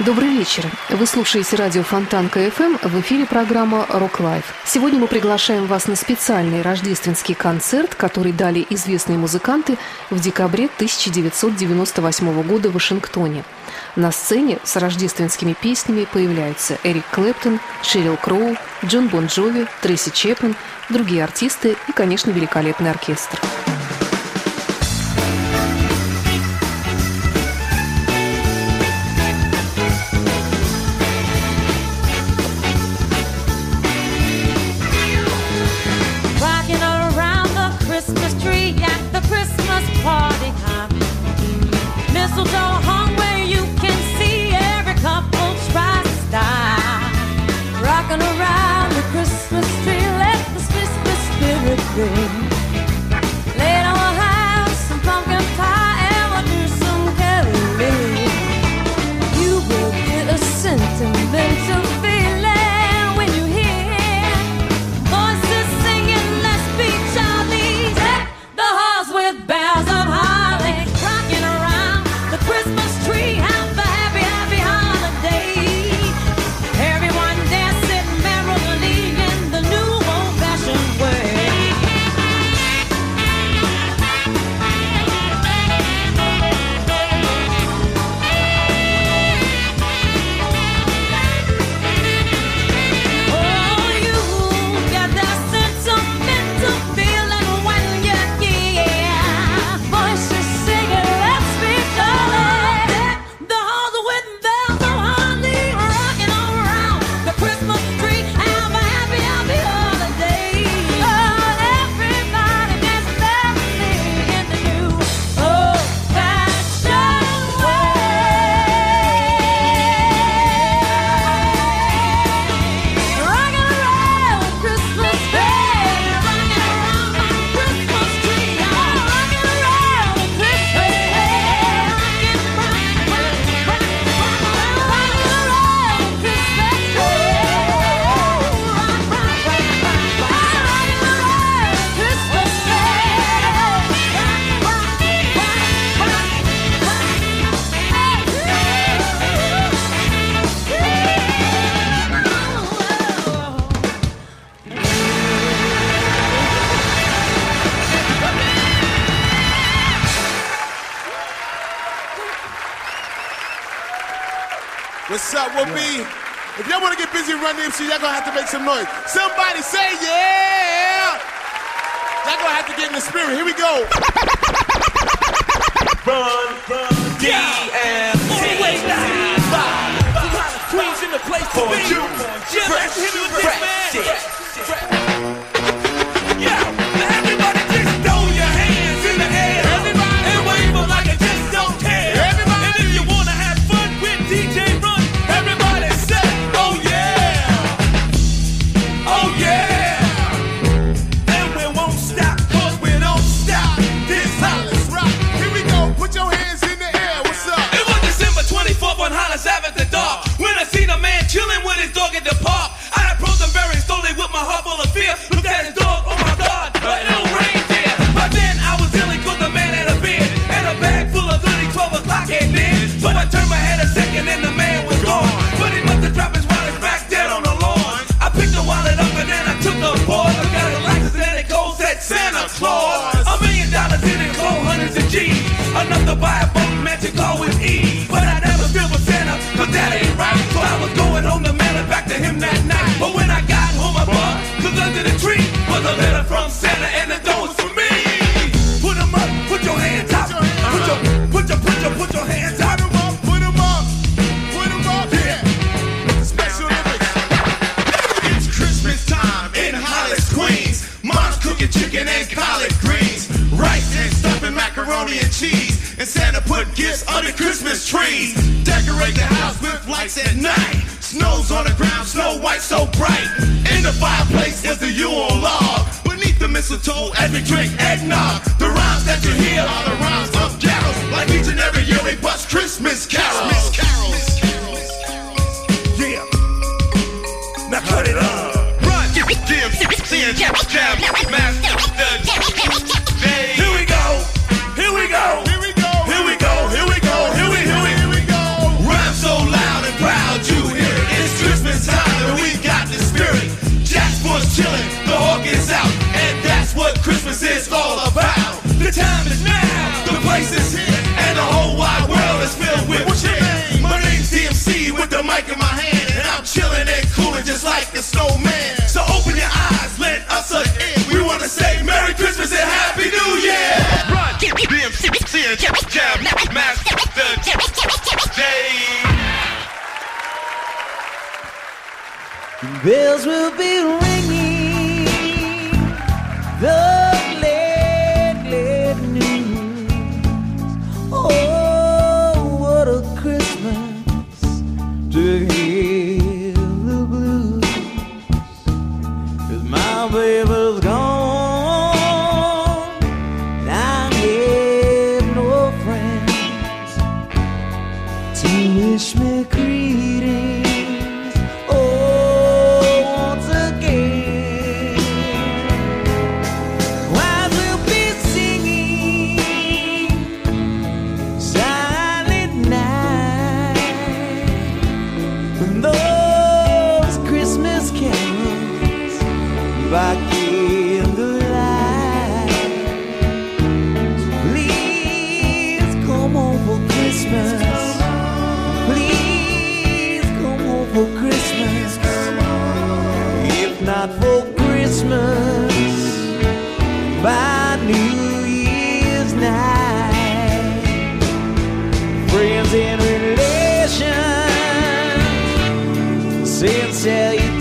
Добрый вечер. Вы слушаете радио Фонтанка FM. В эфире программа «Rock Live». Сегодня мы приглашаем вас на специальный рождественский концерт, который дали известные музыканты в декабре 1998 года в Вашингтоне. На сцене с рождественскими песнями появляются Эрик Клэптон, Шерил Кроу, Джон Бон Джови, Трейси Чепмен, другие артисты и, конечно, великолепный оркестр. everything make some noise. and cheese. And Santa put gifts under Christmas trees. Decorate the house with lights at night. Snow's on the ground, snow white so bright. In the fireplace is the Yule log. Beneath the mistletoe as we drink eggnog. The rhymes that you hear are the rhymes of ghetto. Like each and every in my hand, and I'm chilling and cooling just like a snowman. So open your eyes, let us in. We want to say Merry Christmas and Happy New Year. Run, will be can tell you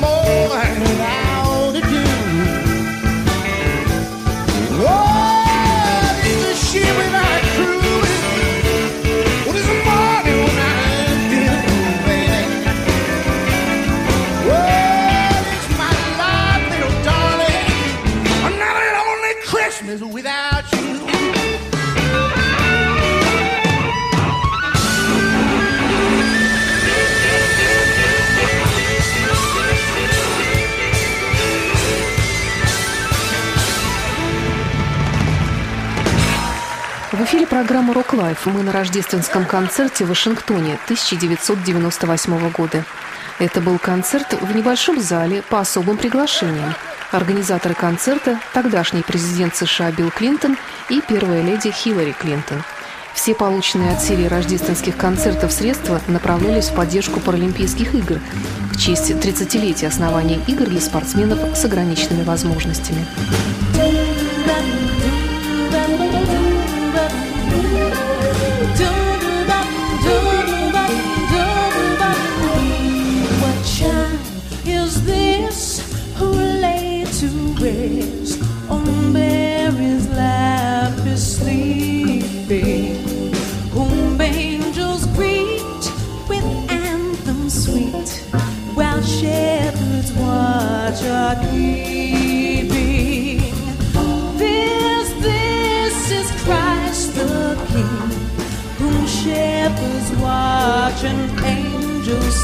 more. than I эфире программа «Rock Live». Мы на рождественском концерте в Вашингтоне 1998 года. Это был концерт в небольшом зале по особым приглашениям. Организаторы концерта – тогдашний президент США Билл Клинтон и первая леди Хиллари Клинтон. Все полученные от серии рождественских концертов средства направлялись в поддержку Паралимпийских игр в честь 30-летия основания игр для спортсменов с ограниченными возможностями.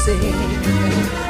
Say.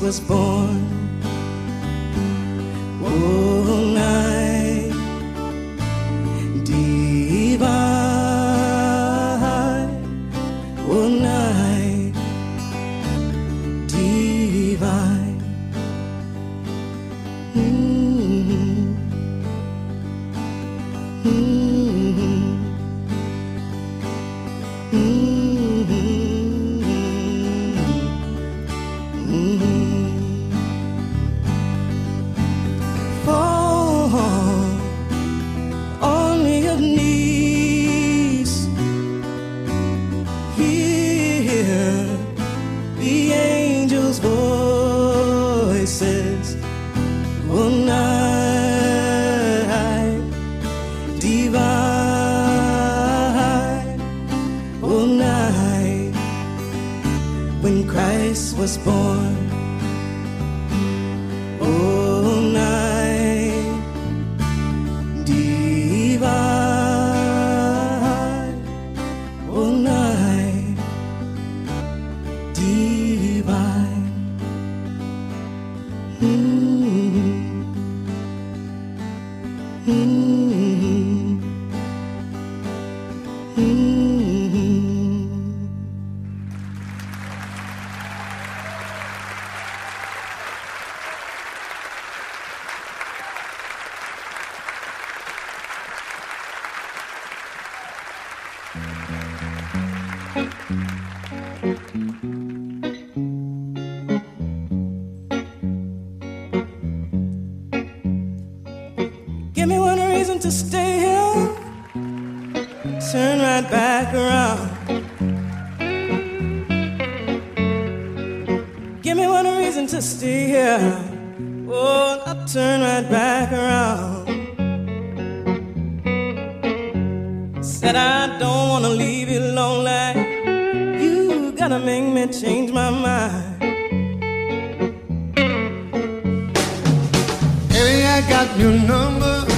Was born. when Christ was born. trying to make me change my mind. Hey, I got your number.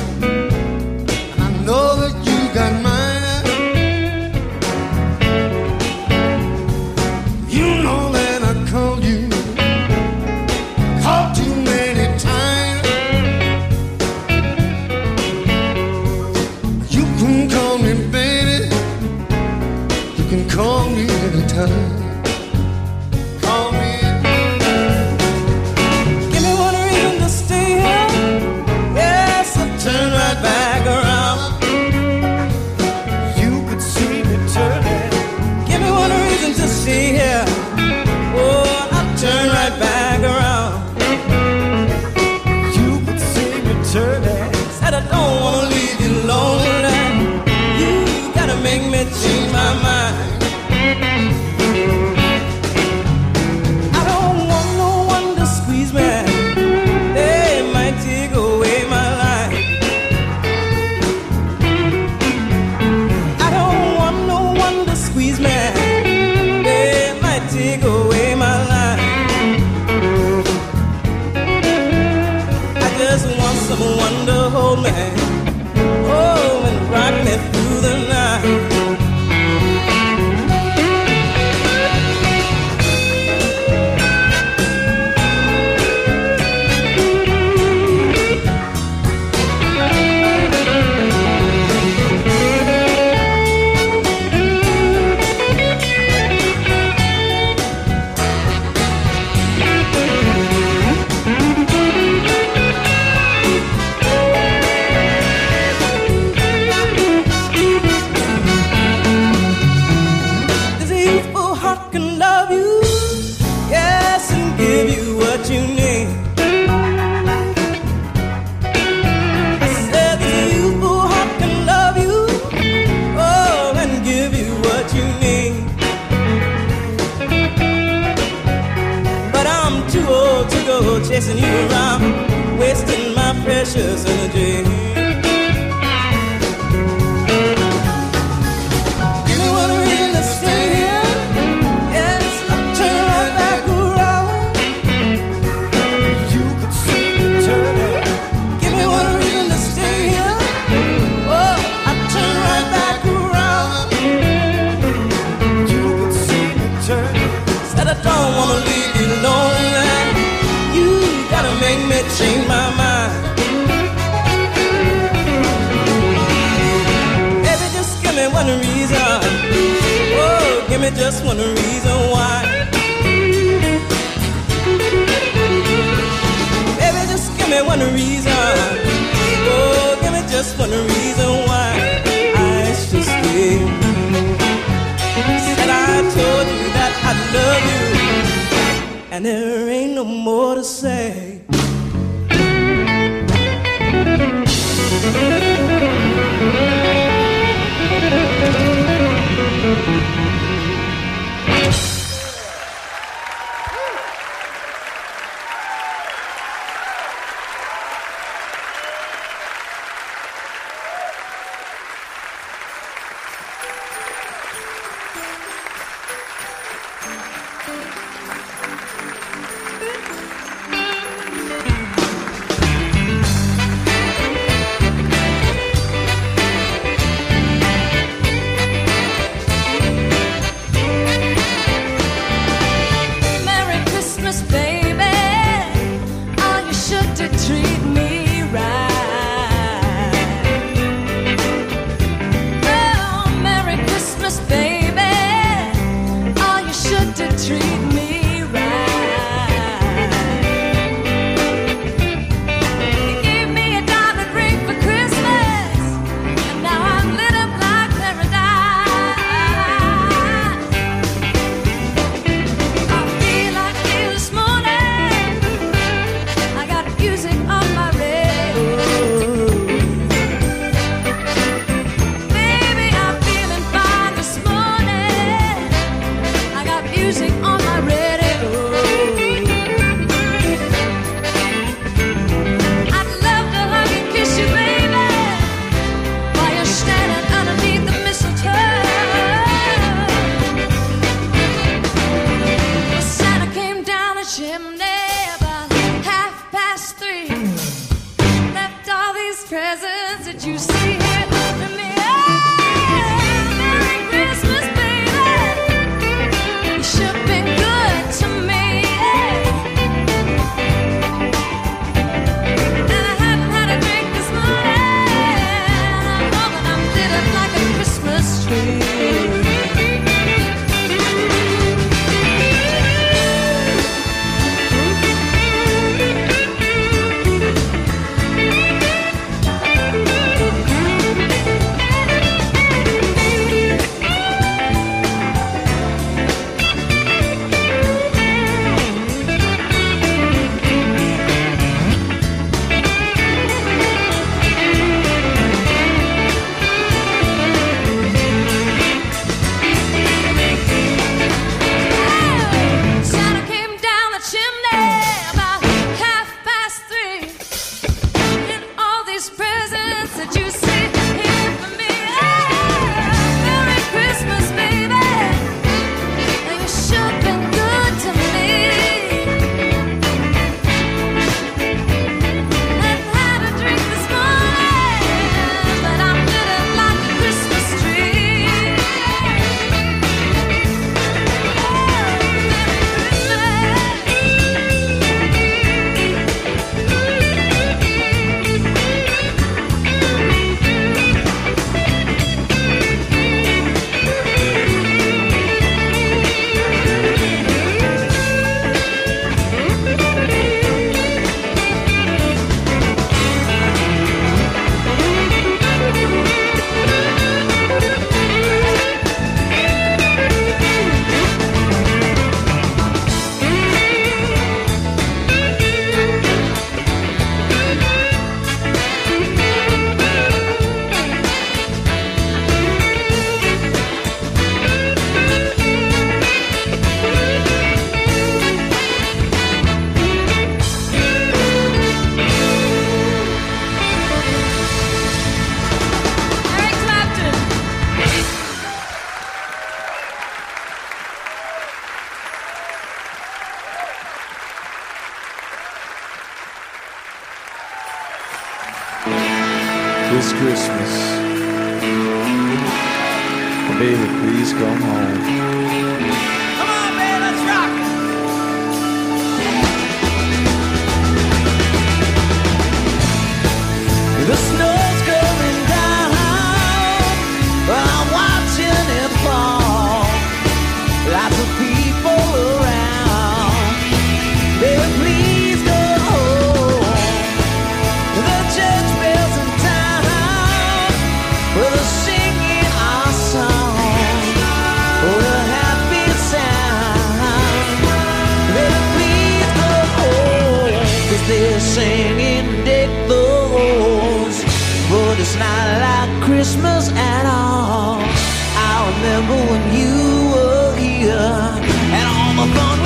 como con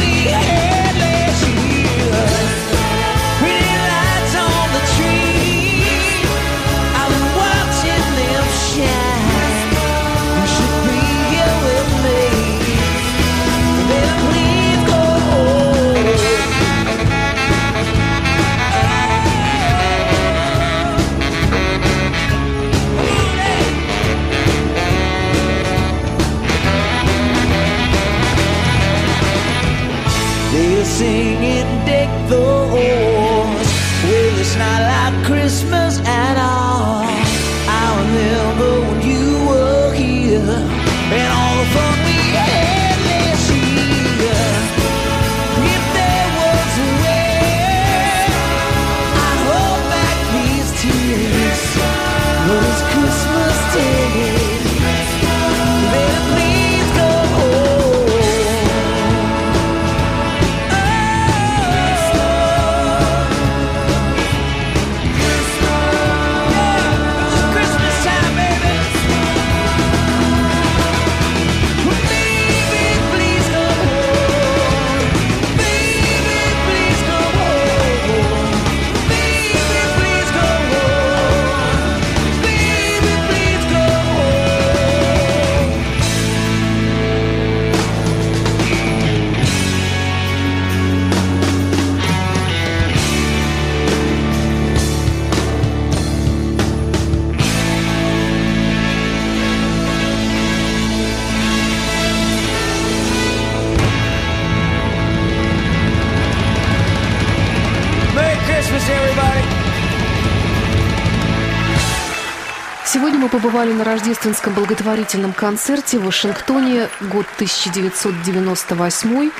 побывали на рождественском благотворительном концерте в Вашингтоне год 1998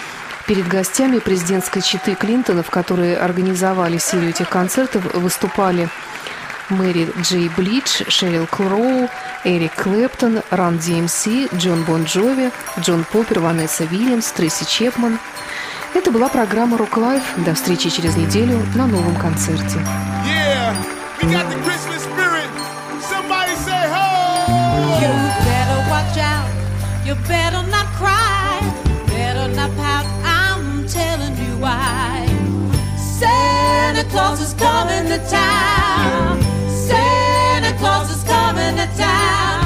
Перед гостями президентской четы Клинтонов, которые организовали серию этих концертов, выступали Мэри Джей Блайдж, Шерил Кроу, Эрик Клэптон, Run DMC, Джон Бон Джови, Джон Поппер, Ванесса Вильямс, Трейси Чепман. Это была программа «Rock Live». До встречи через неделю на новом концерте. Yeah, You better watch out. You better not cry. Better not pout. I'm telling you why. Santa Claus is coming to town. Santa Claus is coming to town.